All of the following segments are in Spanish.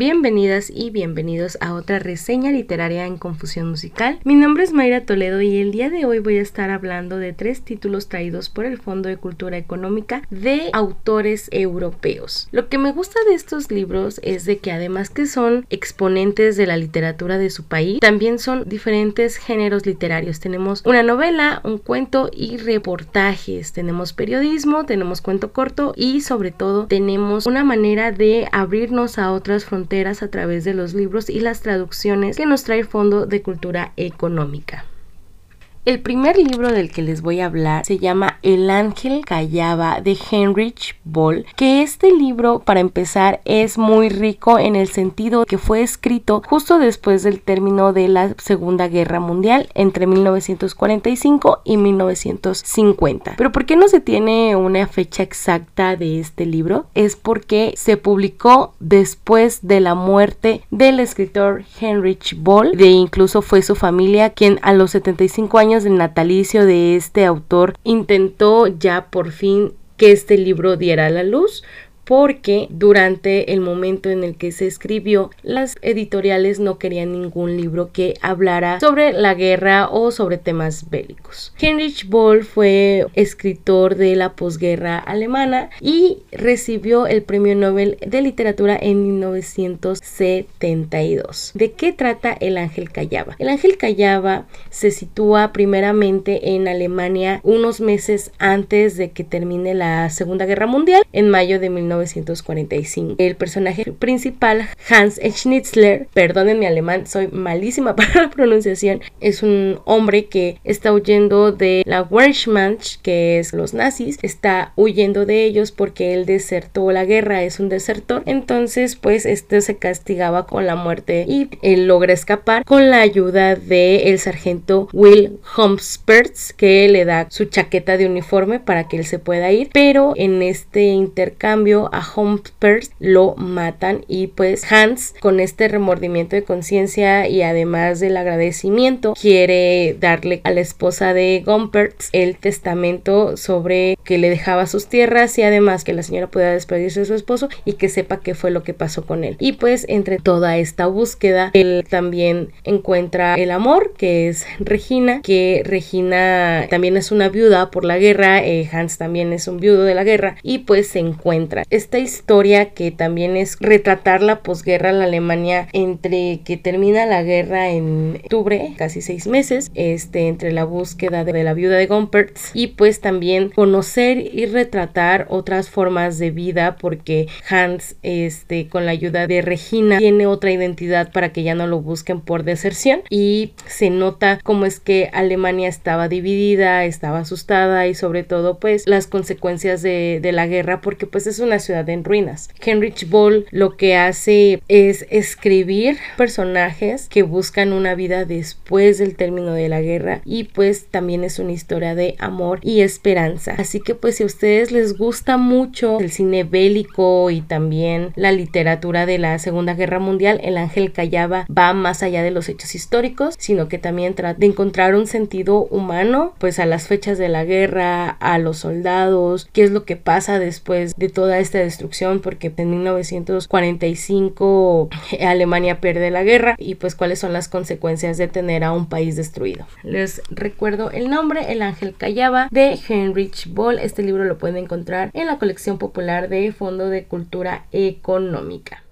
Bienvenidas y bienvenidos a otra reseña literaria en Confusión Musical. Mi nombre es Mayra Toledo y el día de hoy voy a estar hablando de tres títulos traídos por el Fondo de Cultura Económica de autores europeos. Lo que me gusta de estos libros es de que además que son exponentes de la literatura de su país, también son diferentes géneros literarios. Tenemos una novela, un cuento y reportajes. Tenemos periodismo, tenemos cuento corto y sobre todo tenemos una manera de abrirnos a otras fronteras a través de los libros y las traducciones que nos trae el Fondo de Cultura Económica. El primer libro del que les voy a hablar se llama El ángel callaba de Heinrich Boll, que este libro para empezar es muy rico en el sentido que fue escrito justo después del término de la Segunda Guerra Mundial entre 1945 y 1950. Pero ¿por qué no se tiene una fecha exacta de este libro? Es porque se publicó después de la muerte del escritor Heinrich Boll, de incluso fue su familia quien a los 75 años del natalicio de este autor intentó ya por fin que este libro diera la luz porque durante el momento en el que se escribió las editoriales no querían ningún libro que hablara sobre la guerra o sobre temas bélicos. Heinrich Boll fue escritor de la posguerra alemana y recibió el premio Nobel de literatura en 1972. ¿De qué trata El ángel callaba? El ángel callaba se sitúa primeramente en Alemania unos meses antes de que termine la Segunda Guerra Mundial en mayo de 19 1945. El personaje principal, Hans Schnitzler, perdonen mi alemán, soy malísima para la pronunciación, es un hombre que está huyendo de la Wehrmacht, que es los nazis, está huyendo de ellos porque él desertó la guerra, es un desertor, entonces pues este se castigaba con la muerte y él logra escapar con la ayuda de el sargento Will Homsperts que le da su chaqueta de uniforme para que él se pueda ir, pero en este intercambio a Humpers lo matan y pues Hans con este remordimiento de conciencia y además del agradecimiento quiere darle a la esposa de Gompertz el testamento sobre que le dejaba sus tierras y además que la señora pueda despedirse de su esposo y que sepa qué fue lo que pasó con él. Y pues entre toda esta búsqueda él también encuentra el amor que es Regina, que Regina también es una viuda por la guerra, eh, Hans también es un viudo de la guerra y pues se encuentra esta historia que también es retratar la posguerra en la Alemania entre que termina la guerra en octubre, casi seis meses, este, entre la búsqueda de la viuda de Gompertz y pues también conocer y retratar otras formas de vida porque Hans, este, con la ayuda de Regina, tiene otra identidad para que ya no lo busquen por deserción y se nota cómo es que Alemania estaba dividida, estaba asustada y sobre todo pues las consecuencias de, de la guerra porque pues es una ciudad en ruinas. Heinrich Boll lo que hace es escribir personajes que buscan una vida después del término de la guerra y pues también es una historia de amor y esperanza. Así que pues si a ustedes les gusta mucho el cine bélico y también la literatura de la Segunda Guerra Mundial, El Ángel Callaba va más allá de los hechos históricos, sino que también trata de encontrar un sentido humano pues a las fechas de la guerra, a los soldados, qué es lo que pasa después de toda esta destrucción porque en 1945 Alemania pierde la guerra y pues cuáles son las consecuencias de tener a un país destruido. Les recuerdo el nombre, El Ángel Callaba de Heinrich Boll. Este libro lo pueden encontrar en la colección popular de Fondo de Cultura Económica.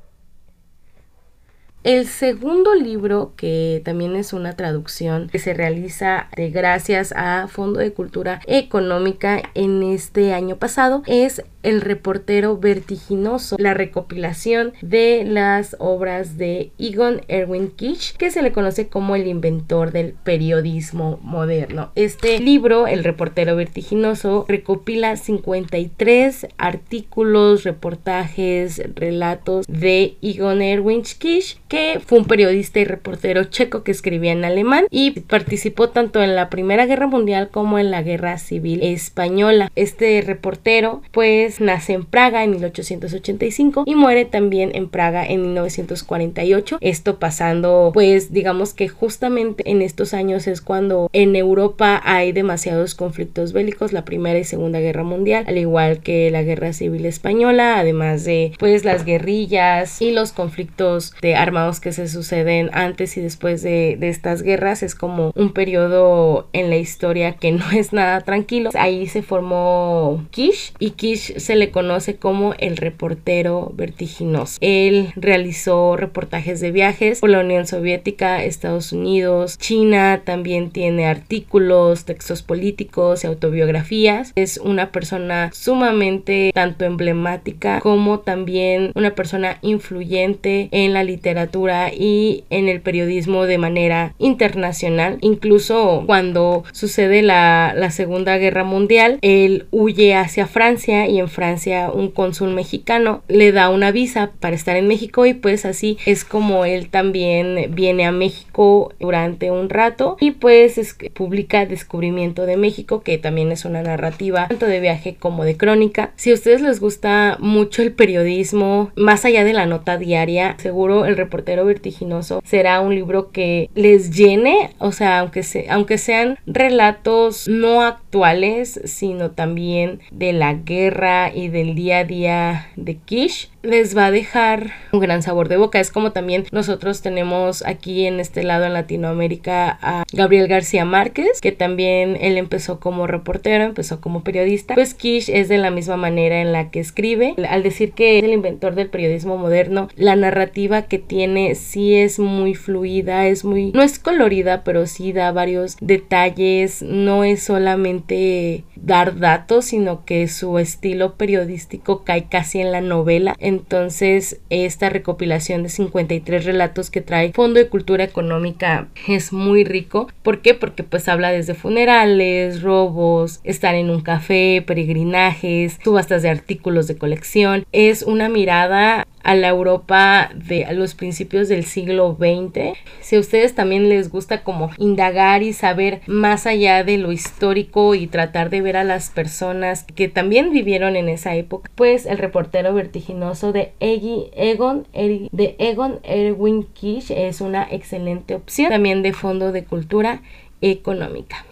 El segundo libro, que también es una traducción que se realiza de gracias a Fondo de Cultura Económica en este año pasado, es El reportero vertiginoso, la recopilación de las obras de Egon Erwin Kish, que se le conoce como el inventor del periodismo moderno. Este libro, El reportero vertiginoso, recopila 53 artículos, reportajes, relatos de Egon Erwin Kish que fue un periodista y reportero checo que escribía en alemán y participó tanto en la Primera Guerra Mundial como en la Guerra Civil Española. Este reportero pues nace en Praga en 1885 y muere también en Praga en 1948. Esto pasando pues digamos que justamente en estos años es cuando en Europa hay demasiados conflictos bélicos, la Primera y Segunda Guerra Mundial, al igual que la Guerra Civil Española, además de pues las guerrillas y los conflictos de armados que se suceden antes y después de, de estas guerras. Es como un periodo en la historia que no es nada tranquilo. Ahí se formó Kish y Kish se le conoce como el reportero vertiginoso. Él realizó reportajes de viajes por la Unión Soviética, Estados Unidos, China, también tiene artículos, textos políticos y autobiografías. Es una persona sumamente tanto emblemática como también una persona influyente en la literatura y en el periodismo de manera internacional. Incluso cuando sucede la, la Segunda Guerra Mundial, él huye hacia Francia y en Francia un cónsul mexicano le da una visa para estar en México y pues así es como él también viene a México durante un rato y pues es, publica Descubrimiento de México que también es una narrativa tanto de viaje como de crónica. Si a ustedes les gusta mucho el periodismo, más allá de la nota diaria, seguro El vertiginoso será un libro que les llene, o sea, aunque, se, aunque sean relatos no actuales, sino también de la guerra y del día a día de Kish, les va a dejar un gran sabor de boca. Es como también nosotros tenemos aquí en este lado en Latinoamérica a Gabriel García Márquez, que también él empezó como reportero, empezó como periodista. Pues Kish es de la misma manera en la que escribe. Al decir que es el inventor del periodismo moderno, la narrativa que tiene sí es muy fluida, es muy, no es colorida, pero sí da varios detalles, no es solamente dar datos, sino que su estilo periodístico cae casi en la novela. Entonces, esta recopilación de 53 relatos que trae Fondo de Cultura Económica es muy rico. ¿Por qué? Porque pues habla desde funerales, robos, estar en un café, peregrinajes, subastas de artículos de colección. Es una mirada a la Europa de los principios del siglo XX. Si a ustedes también les gusta como indagar y saber más allá de lo histórico y tratar de ver a las personas que también vivieron en esa época, pues el reportero vertiginoso de Egon, de Egon Erwin Kish es una excelente opción también de fondo de cultura económica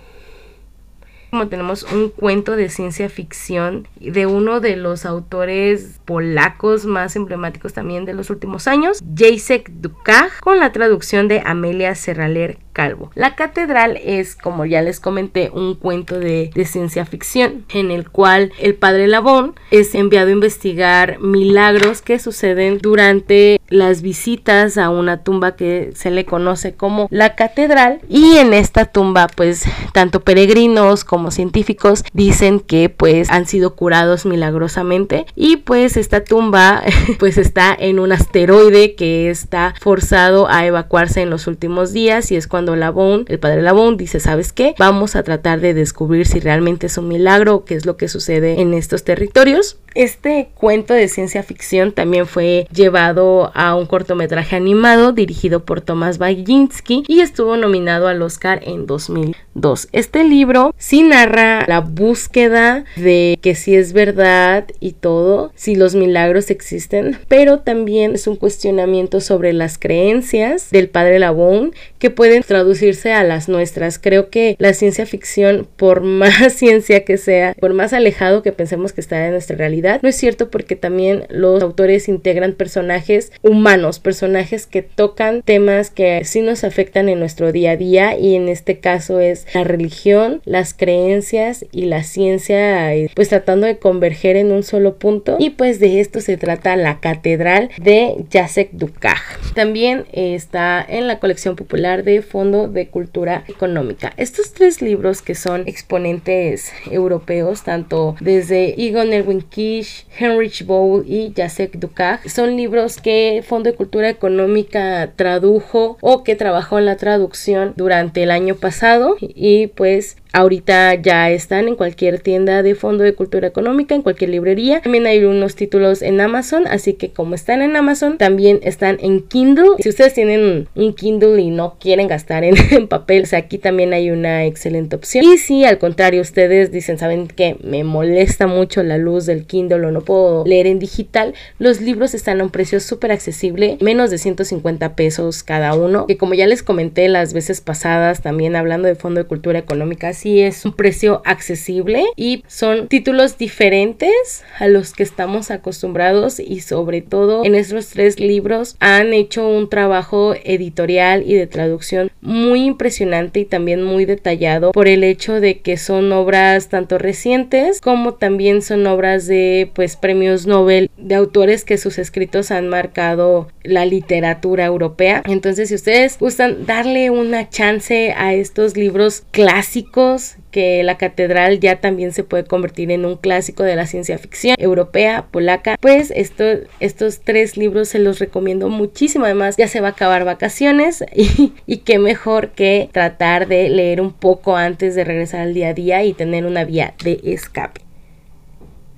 tenemos un cuento de ciencia ficción de uno de los autores polacos más emblemáticos también de los últimos años, Jacek Dukaj, con la traducción de Amelia Serraler Calvo. La catedral es, como ya les comenté, un cuento de, ciencia ficción en el cual el padre Labón es enviado a investigar milagros que suceden durante las visitas a una tumba que se le conoce como la catedral y en esta tumba pues tanto peregrinos como científicos dicen que pues han sido curados milagrosamente y pues esta tumba pues está en un asteroide que está forzado a evacuarse en los últimos días y es cuando Labón, el padre Labón, dice, ¿sabes qué? Vamos a tratar de descubrir si realmente es un milagro o qué es lo que sucede en estos territorios. Este cuento de ciencia ficción también fue llevado a un cortometraje animado dirigido por Tomás Baginski y estuvo nominado al Oscar en 2002. Este libro sí narra la búsqueda de que si es verdad y todo, si los milagros existen, pero también es un cuestionamiento sobre las creencias del padre Labón que pueden traducirse a las nuestras. Creo que la ciencia ficción, por más ciencia que sea, por más alejado que pensemos que está de nuestra realidad, no es cierto porque también los autores integran personajes humanos, personajes que tocan temas que sí nos afectan en nuestro día a día y en este caso es la religión, las creencias y la ciencia, pues tratando de converger en un solo punto y pues de esto se trata la catedral de Jacek Dukaj. También está en la colección popular de Fondo de Cultura Económica. Estos tres libros que son exponentes europeos, tanto desde Egon Erwin Heinrich Bowl y Jacek Dukaj. Son libros que Fondo de Cultura Económica tradujo o que trabajó en la traducción durante el año pasado y pues ahorita ya están en cualquier tienda de fondo de cultura económica, en cualquier librería. También hay unos títulos en Amazon, así que como están en Amazon, también están en Kindle. Si ustedes tienen un Kindle y no quieren gastar en, papel, aquí también hay una excelente opción. Y si al contrario ustedes dicen, saben que me molesta mucho la luz del Kindle o no puedo leer en digital, los libros están a un precio súper accesible, menos de 150 pesos cada uno, que como ya les comenté las veces pasadas, también hablando de Fondo de Cultura Económica, sí es un precio accesible y son títulos diferentes a los que estamos acostumbrados y sobre todo en estos tres libros han hecho un trabajo editorial y de traducción muy impresionante y también muy detallado por el hecho de que son obras tanto recientes como también son obras de pues premios Nobel de autores que sus escritos han marcado la literatura europea. Entonces, si ustedes gustan darle una chance a estos libros clásicos que la catedral ya también se puede convertir en un clásico de la ciencia ficción europea, polaca, pues esto, estos tres libros se los recomiendo muchísimo. Además, ya se va a acabar vacaciones y, y qué mejor que tratar de leer un poco antes de regresar al día a día y tener una vía de escape.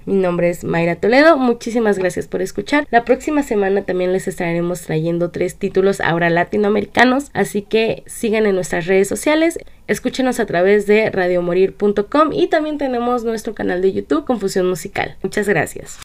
Mi nombre es Mayra Toledo. Muchísimas gracias por escuchar. La próxima semana también les estaremos trayendo tres títulos ahora latinoamericanos, así que sigan en nuestras redes sociales. Escúchenos a través de radiomorir.com y también tenemos nuestro canal de YouTube Confusión Musical. Muchas gracias.